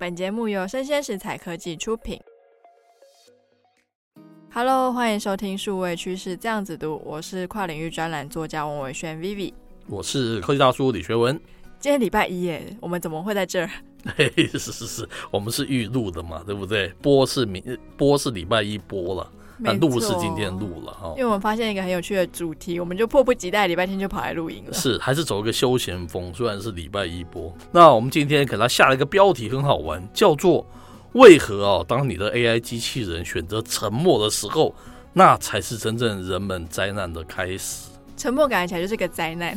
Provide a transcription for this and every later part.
本节目由生鲜食材科技出品。Hello，欢迎收听数位趋势这样子读，我是跨领域专栏作家王伟轩 Vivi，我是科技大叔李学文。今天礼拜一耶，我们怎么会在这儿？嘿，是是是，我们是预录的嘛，对不对？播是明播是礼拜一播了。那录是今天录了哈，因为我们发现一个很有趣的主题，我们就迫不及待礼拜天就跑来录音了。是，还是走一个休闲风，虽然是礼拜一播。那我们今天给他下了一个标题，很好玩，叫做“为何哦，当你的 AI 机器人选择沉默的时候，那才是真正人们灾难的开始”。沉默感觉起来就是个灾难，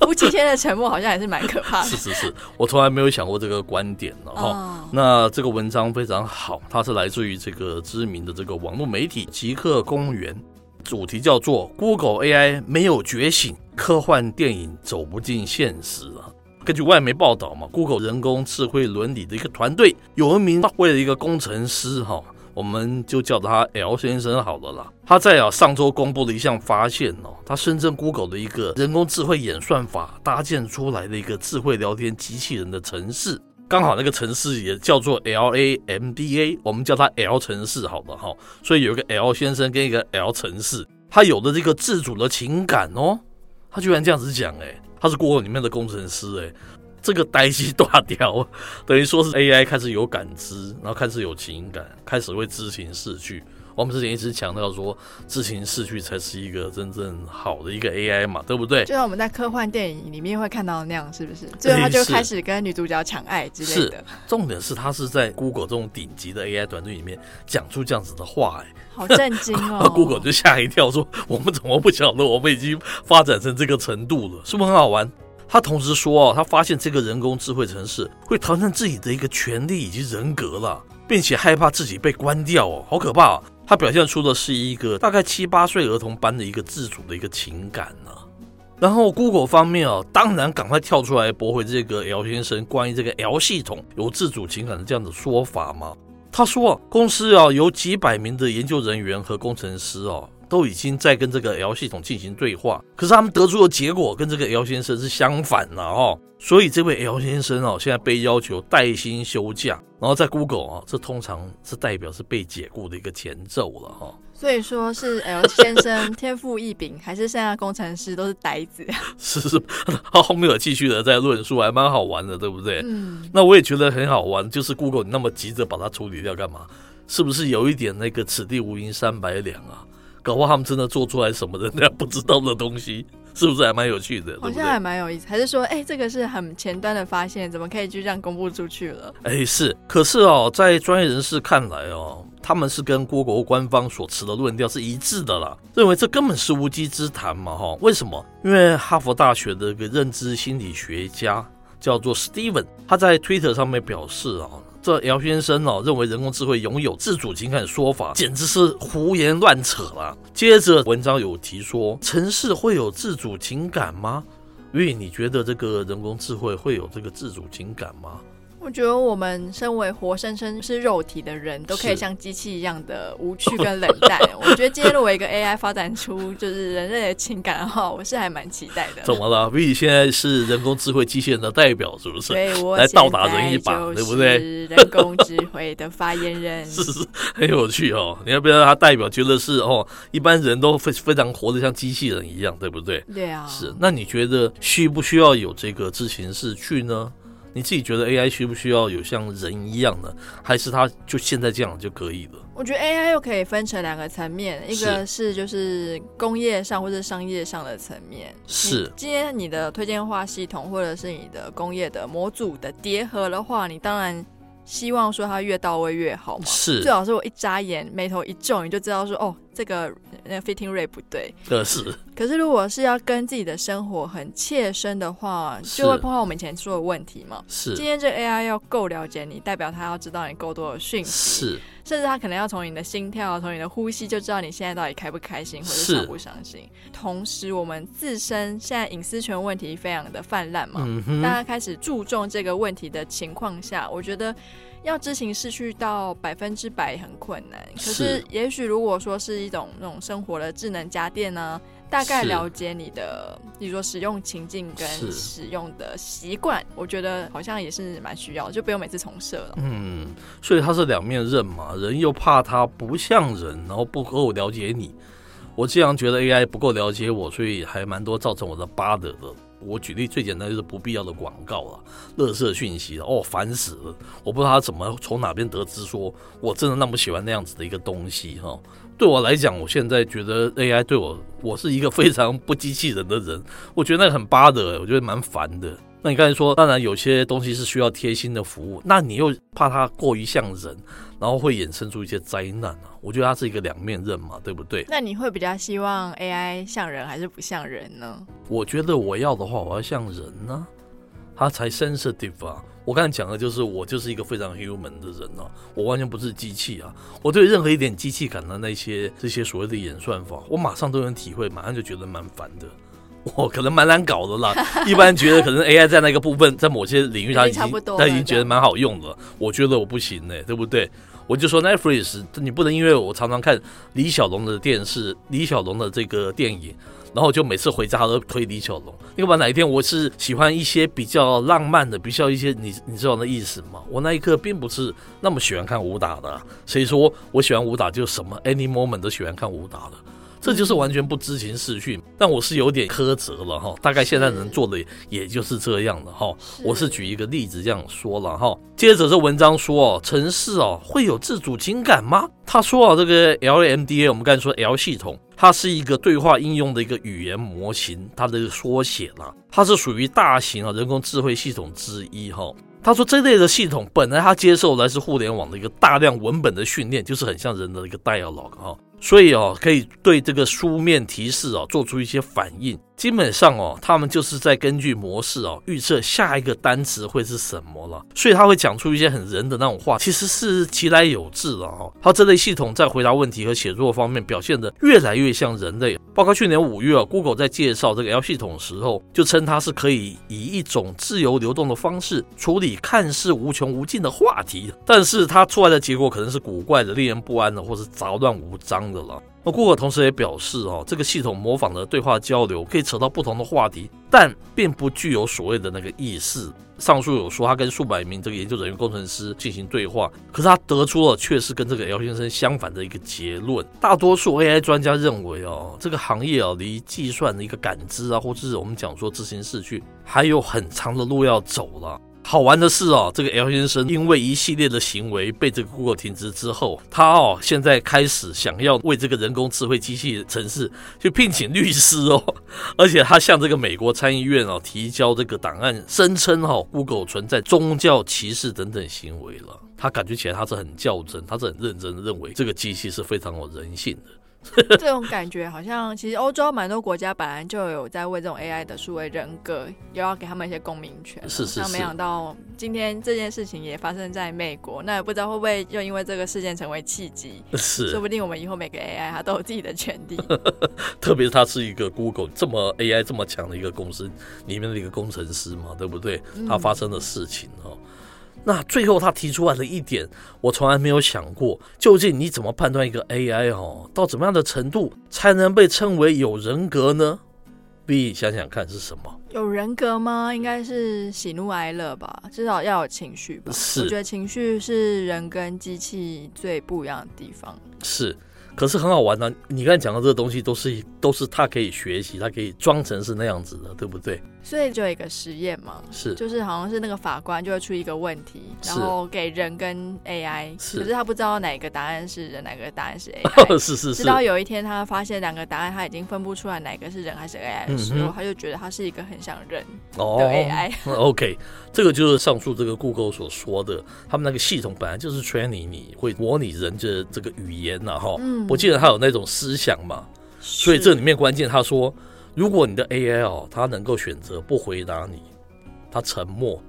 夫妻间的沉默好像也是蛮可怕的。是是是，我从来没有想过这个观点。哦、那这个文章非常好，它是来自于这个知名的这个网络媒体极客公园，主题叫做 “Google AI 没有觉醒，科幻电影走不进现实啊”。根据外媒报道嘛，Google 人工智慧伦理的一个团队有一名为了一个工程师哈。我们就叫他 L 先生好了啦。他在啊上周公布了一项发现哦，他深圳 Google 的一个人工智慧演算法搭建出来的一个智慧聊天机器人的城市，刚好那个城市也叫做 LaMDA，我们叫它 L 城市好了哈。所以有一个 L 先生跟一个 L 城市，他有的这个自主的情感哦，他居然这样子讲哎，他是 Google 里面的工程师哎。这个呆鸡大掉，等于说是 AI 开始有感知，然后开始有情感，开始会知情识趣。我们之前一直强调说，知情识趣才是一个真正好的一个 AI 嘛，对不对？就像我们在科幻电影里面会看到的那样，是不是？最后他就开始跟女主角抢爱之类的。是，重点是他是在 Google 这种顶级的 AI 团队里面讲出这样子的话，哎，好震惊哦！Google 就吓一跳，说我们怎么不晓得？我们已经发展成这个程度了，是不是很好玩？他同时说哦，他发现这个人工智慧城市会挑战自己的一个权利以及人格了，并且害怕自己被关掉哦，好可怕！他表现出的是一个大概七八岁儿童般的一个自主的一个情感呢。然后 Google 方面哦，当然赶快跳出来驳回这个 L 先生关于这个 L 系统有自主情感的这样的说法嘛。他说公司啊有几百名的研究人员和工程师哦。都已经在跟这个 L 系统进行对话，可是他们得出的结果跟这个 L 先生是相反的哦，所以这位 L 先生哦，现在被要求带薪休假，然后在 Google 啊，这通常是代表是被解雇的一个前奏了哈。所以说是 L 先生天赋异禀，还是现在工程师都是呆子？是 是，他后面有继续的在论述，还蛮好玩的，对不对？嗯，那我也觉得很好玩，就是 Google 你那么急着把它处理掉干嘛？是不是有一点那个此地无银三百两啊？搞不好他们真的做出来什么人家不知道的东西，是不是还蛮有趣的？好像还蛮有意思。还是说，哎、欸，这个是很前端的发现，怎么可以就这样公布出去了？哎、欸，是。可是哦，在专业人士看来哦，他们是跟 Google 官方所持的论调是一致的啦，认为这根本是无稽之谈嘛，哈。为什么？因为哈佛大学的一个认知心理学家叫做 Steven，他在 Twitter 上面表示啊。这姚先生呢，认为人工智慧拥有自主情感的说法，简直是胡言乱扯了。接着文章有提说，城市会有自主情感吗？因为你觉得这个人工智慧会有这个自主情感吗？我觉得我们身为活生生是肉体的人，都可以像机器一样的无趣跟冷淡。我觉得今天如果一个 AI 发展出就是人类的情感的话，我是还蛮期待的。怎么了？V 现在是人工智慧机器人的代表，是不是？对，我来倒打人一把，对不对？人工智慧的发言人 是是很有趣哦。你要不要让他代表？觉得是哦，一般人都非非常活得像机器人一样，对不对？对啊。是。那你觉得需不需要有这个自行式去呢？你自己觉得 AI 需不需要有像人一样的，还是它就现在这样就可以了？我觉得 AI 又可以分成两个层面，一个是就是工业上或者商业上的层面。是，今天你的推荐化系统或者是你的工业的模组的叠合的话，你当然希望说它越到位越好嘛。是，最好是我一眨眼眉头一皱，你就知道说哦。这个那个 fitting rate 不对，可是。可是如果是要跟自己的生活很切身的话，就会碰到我们以前说的问题嘛。是，今天这 AI 要够了解你，代表它要知道你够多的讯息，是，甚至它可能要从你的心跳、从你的呼吸就知道你现在到底开不开心或者伤不伤心。同时，我们自身现在隐私权问题非常的泛滥嘛，嗯，大家开始注重这个问题的情况下，我觉得要知情识趣到百分之百很困难。可是，也许如果说是一种那种生活的智能家电呢，大概了解你的，比如说使用情境跟使用的习惯，我觉得好像也是蛮需要，就不用每次重设了。嗯，所以它是两面刃嘛，人又怕它不像人，然后不够了解你。我经常觉得 AI 不够了解我，所以还蛮多造成我的 bother 的。我举例最简单就是不必要的广告了，垃圾讯息，哦，烦死了！我不知道他怎么从哪边得知说我真的那么喜欢那样子的一个东西哈。对我来讲，我现在觉得 AI 对我，我是一个非常不机器人的人，我觉得那个很巴的我觉得蛮烦的。那你刚才说，当然有些东西是需要贴心的服务，那你又怕它过于像人，然后会衍生出一些灾难啊。我觉得它是一个两面刃嘛，对不对？那你会比较希望 AI 像人还是不像人呢？我觉得我要的话，我要像人呢、啊，它才 sensitive 啊。我刚才讲的就是我就是一个非常 human 的人啊，我完全不是机器啊。我对任何一点机器感的那些这些所谓的演算法，我马上都能体会，马上就觉得蛮烦的。我可能蛮难搞的啦，一般觉得可能 AI 在那个部分，在某些领域上已经他已经觉得蛮好用了，我觉得我不行呢、欸，对不对？我就说 Netflix，你不能因为我常常看李小龙的电视，李小龙的这个电影，然后就每次回家都推李小龙。要不然哪一天我是喜欢一些比较浪漫的，比较一些你你知道那意思吗？我那一刻并不是那么喜欢看武打的，谁说我喜欢武打就什么 Any Moment 都喜欢看武打的？这就是完全不知情视讯，但我是有点苛责了哈。大概现在能做的也就是这样了哈。我是举一个例子这样说了哈。接着这文章说哦，城市哦会有自主情感吗？他说啊，这个 LMDA 我们刚才说 L 系统，它是一个对话应用的一个语言模型，它的缩写了，它是属于大型啊人工智慧系统之一哈。他说这类的系统本来它接受来自互联网的一个大量文本的训练，就是很像人的一个 dialogue 哈。所以哦，可以对这个书面提示哦做出一些反应。基本上哦，他们就是在根据模式哦预测下一个单词会是什么了。所以他会讲出一些很人的那种话，其实是其来有自的哦。他这类系统在回答问题和写作方面表现得越来越像人类。包括去年五月啊，Google 在介绍这个 L 系统的时候，就称它是可以以一种自由流动的方式处理看似无穷无尽的话题。但是它出来的结果可能是古怪的、令人不安的，或是杂乱无章的了。那 Google 同时也表示，哦，这个系统模仿的对话交流可以扯到不同的话题，但并不具有所谓的那个意识。上述有说他跟数百名这个研究人员、工程师进行对话，可是他得出了却是跟这个 L 先生相反的一个结论。大多数 AI 专家认为，哦，这个行业啊，离计算的一个感知啊，或者是我们讲说自行视觉，还有很长的路要走了。好玩的是哦，这个 L 先生因为一系列的行为被这个 Google 停职之后，他哦现在开始想要为这个人工智慧机器城市去聘请律师哦，而且他向这个美国参议院哦提交这个档案，声称哦 Google 存在宗教歧视等等行为了。他感觉起来他是很较真，他是很认真的认为这个机器是非常有人性的。这种感觉好像，其实欧洲蛮多国家本来就有在为这种 AI 的数位人格，又要给他们一些公民权。是是是。那没想到今天这件事情也发生在美国，那也不知道会不会又因为这个事件成为契机。是。说不定我们以后每个 AI 它都有自己的权利。特别是它是一个 Google 这么 AI 这么强的一个公司里面的一个工程师嘛，对不对？它发生的事情哦。嗯那最后他提出来的一点，我从来没有想过，究竟你怎么判断一个 AI 哦，到怎么样的程度才能被称为有人格呢？B 想想看是什么？有人格吗？应该是喜怒哀乐吧，至少要有情绪吧。是，我觉得情绪是人跟机器最不一样的地方。是。可是很好玩呢、啊，你刚才讲的这个东西都是都是他可以学习，他可以装成是那样子的，对不对？所以就有一个实验嘛，是，就是好像是那个法官就会出一个问题，然后给人跟 AI，是，可是他不知道哪个答案是人，哪个答案是 AI，是是是。直到有一天他发现两个答案他已经分不出来哪个是人还是 AI 的时候，嗯、他就觉得他是一个很像人的 AI。哦、OK，这个就是上述这个 Google 所说的，他们那个系统本来就是 training 你会模拟人的这个语言呐，哈，嗯，我记得他有那种思想嘛，所以这里面关键他说。如果你的 AI 哦，他能够选择不回答你，他沉默，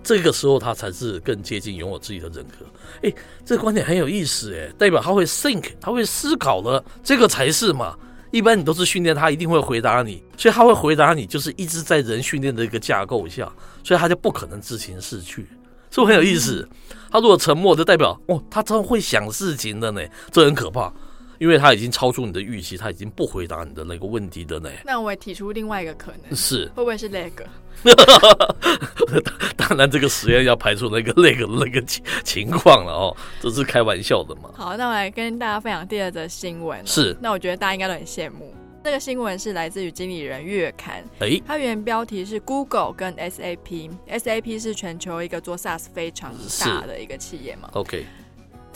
这个时候他才是更接近拥有自己的人格。诶，这个观点很有意思诶，代表他会 think，他会思考了，这个才是嘛。一般你都是训练他一定会回答你，所以他会回答你，就是一直在人训练的一个架构下，所以他就不可能自行逝去，是不是很有意思？他如果沉默，就代表哦，他真会想事情的呢，这很可怕。因为他已经超出你的预期，他已经不回答你的那个问题的呢。那我也提出另外一个可能，是会不会是那个？当然，这个实验要排除那个那个那个情情况了哦，这是开玩笑的嘛。好，那我来跟大家分享第二则新闻。是，那我觉得大家应该都很羡慕。这个新闻是来自于《经理人月刊》，诶，它原标题是 Google 跟 SAP，SAP 是全球一个做 SaaS 非常大的一个企业嘛。OK。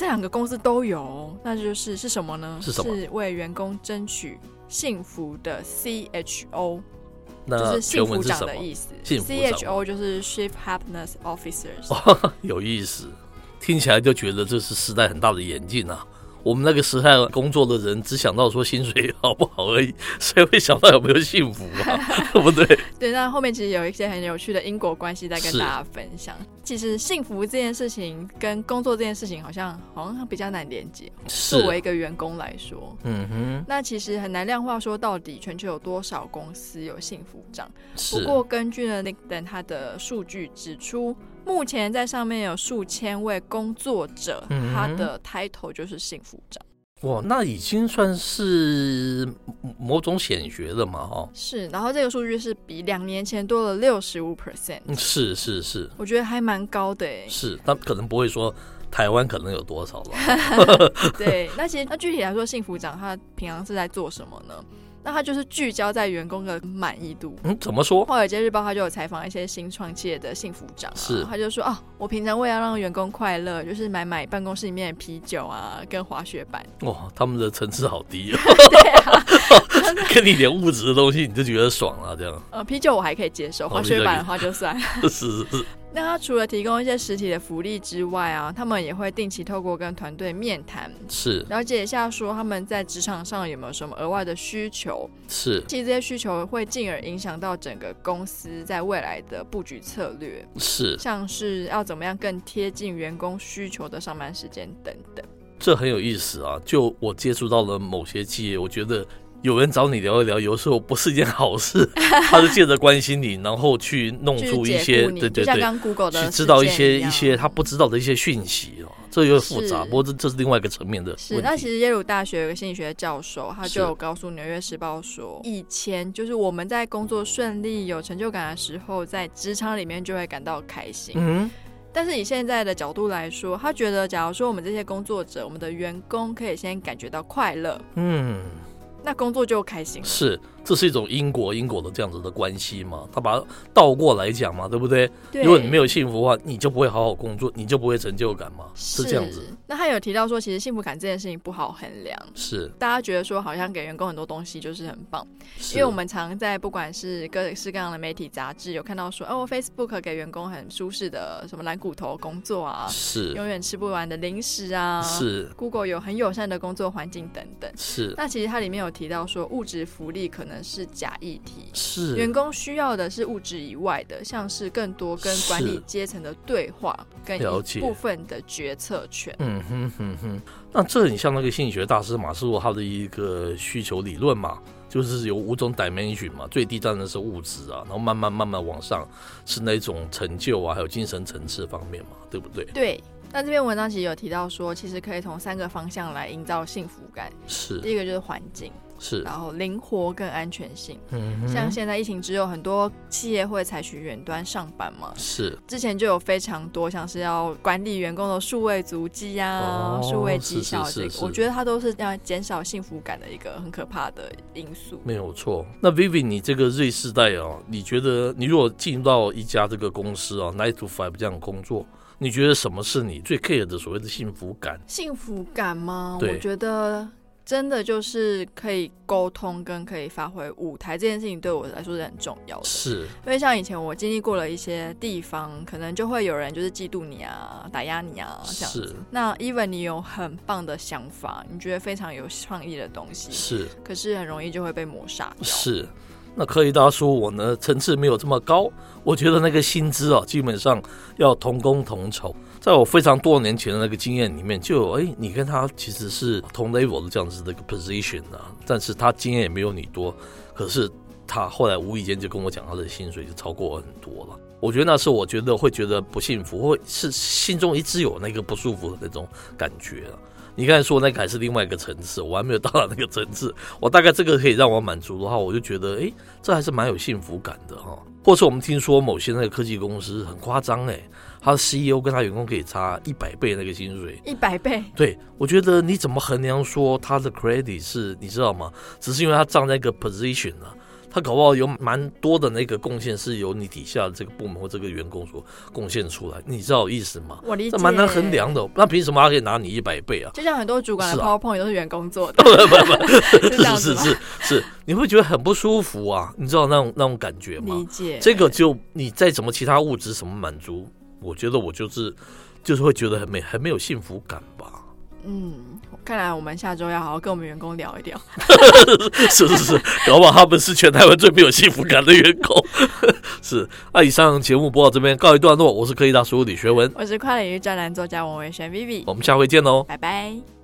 这两个公司都有，那就是是什么呢？是什么？是为员工争取幸福的 CHO，那就是幸福长的意思。CHO 就是 Chief Happiness Officers。哦，有意思，听起来就觉得这是时代很大的演进啊。我们那个时代工作的人只想到说薪水好不好而已，谁会想到有没有幸福啊？对不对？对，那后面其实有一些很有趣的因果关系在跟大家分享。其实幸福这件事情跟工作这件事情好像好像比较难连接。作为一个员工来说，嗯哼，那其实很难量化说到底全球有多少公司有幸福账。是。不过根据呢 LinkedIn 它的数据指出。目前在上面有数千位工作者，嗯、他的 title 就是幸福长。哇，那已经算是某种显学了嘛？哈，是。然后这个数据是比两年前多了六十五 percent。是是是，我觉得还蛮高的诶。是，但可能不会说台湾可能有多少了。对，那其实那具体来说，幸福长他平常是在做什么呢？那他就是聚焦在员工的满意度。嗯，怎么说？华尔街日报他就有采访一些新创企业的幸福长，是，他就说啊，我平常为了让员工快乐，就是买买办公室里面的啤酒啊，跟滑雪板。哇，他们的层次好低哦。对啊，给你点物质的东西你就觉得爽了，这样。呃，啤酒我还可以接受，滑雪板的话就算。是是是。那他除了提供一些实体的福利之外啊，他们也会定期透过跟团队面谈，是了解一下说他们在职场上有没有什么额外的需求。是，其实这些需求会进而影响到整个公司在未来的布局策略。是，像是要怎么样更贴近员工需求的上班时间等等。这很有意思啊！就我接触到了某些企业，我觉得。有人找你聊一聊，有时候不是一件好事。他是借着关心你，然后去弄出一些，对对对，像刚 Google 的，去知道一些一些他不知道的一些讯息哦。这有点复杂，不过这这是另外一个层面的。是，那其实耶鲁大学有个心理学教授，他就有告诉《纽约时报》说，以前就是我们在工作顺利、有成就感的时候，在职场里面就会感到开心。嗯。但是以现在的角度来说，他觉得，假如说我们这些工作者，我们的员工可以先感觉到快乐，嗯。那工作就开心，是。这是一种因果因果的这样子的关系嘛？他把它倒过来讲嘛，对不对？对。如果你没有幸福的话，你就不会好好工作，你就不会成就感嘛？是，这样子。那他有提到说，其实幸福感这件事情不好衡量。是。大家觉得说，好像给员工很多东西就是很棒，因为我们常在不管是各式各样的媒体杂志有看到说，哦，Facebook 给员工很舒适的什么蓝骨头工作啊，是。永远吃不完的零食啊，是。Google 有很友善的工作环境等等，是。那其实它里面有提到说，物质福利可能是假议题，是员工需要的是物质以外的，像是更多跟管理阶层的对话，跟一部分的决策权。嗯哼哼哼，那这很像那个心理学大师马斯洛他的一个需求理论嘛，就是有五种 dimension 嘛，最低当然是物质啊，然后慢慢慢慢往上是那种成就啊，还有精神层次方面嘛，对不对？对。那这篇文章其实有提到说，其实可以从三个方向来营造幸福感。是，第一个就是环境。是，然后灵活跟安全性，嗯，像现在疫情之后，很多企业会采取远端上班嘛，是，之前就有非常多像是要管理员工的数位足迹啊，数、哦、位绩效这个，我觉得它都是要减少幸福感的一个很可怕的因素。没有错。那 Vivi，你这个 Z 世代啊，你觉得你如果进入到一家这个公司啊，nine to five 这样的工作，你觉得什么是你最 care 的所谓的幸福感？幸福感吗？我觉得。真的就是可以沟通跟可以发挥舞台这件事情对我来说是很重要的。是，因为像以前我经历过了一些地方，可能就会有人就是嫉妒你啊，打压你啊这样子。是。那 even 你有很棒的想法，你觉得非常有创意的东西，是。可是很容易就会被抹杀。是。那柯一大叔我呢，层次没有这么高，我觉得那个薪资啊，基本上要同工同酬。在我非常多年前的那个经验里面，就有哎，你跟他其实是同 level 的这样子的一个 position 啊，但是他经验也没有你多，可是他后来无意间就跟我讲他的薪水就超过我很多了。我觉得那是我觉得会觉得不幸福，会是心中一直有那个不舒服的那种感觉。啊你刚才说那个还是另外一个层次，我还没有到达那个层次。我大概这个可以让我满足的话，我就觉得，哎，这还是蛮有幸福感的哈。或是我们听说某些那个科技公司很夸张哎，他的 CEO 跟他员工可以差一百倍那个薪水，一百倍。对，我觉得你怎么衡量说他的 credit 是你知道吗？只是因为他站在一个 position 呢、啊？他搞不好有蛮多的那个贡献是由你底下的这个部门或这个员工所贡献出来，你知道意思吗？我理解，这蛮难衡量的。那凭什么他可以拿你一百倍啊？就像很多主管的 PowerPoint 都是员工做的，不不不，是是是是，你会觉得很不舒服啊？你知道那种那种感觉吗？理解。这个就你再怎么其他物质什么满足，我觉得我就是就是会觉得很没很没有幸福感吧。嗯，看来我们下周要好好跟我们员工聊一聊。是是是，搞不好他们是全台湾最没有幸福感的员工。是，那以上节目播到这边告一段落。我是科技大叔李学文，我是跨领域专栏作家王维轩 Vivi，我们下回见喽，拜拜。